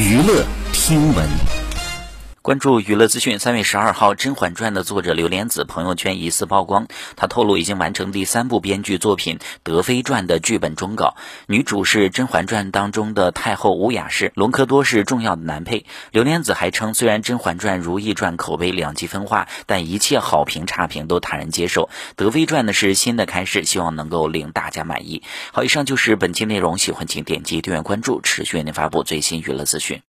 娱乐听闻。关注娱乐资讯，三月十二号，《甄嬛传》的作者刘莲子朋友圈疑似曝光，她透露已经完成第三部编剧作品《德妃传》的剧本终稿，女主是《甄嬛传》当中的太后乌雅氏，隆科多是重要的男配。刘莲子还称，虽然《甄嬛传》《如懿传》口碑两极分化，但一切好评差评都坦然接受。《德妃传》呢是新的开始，希望能够令大家满意。好，以上就是本期内容，喜欢请点击订阅关注，持续为您发布最新娱乐资讯。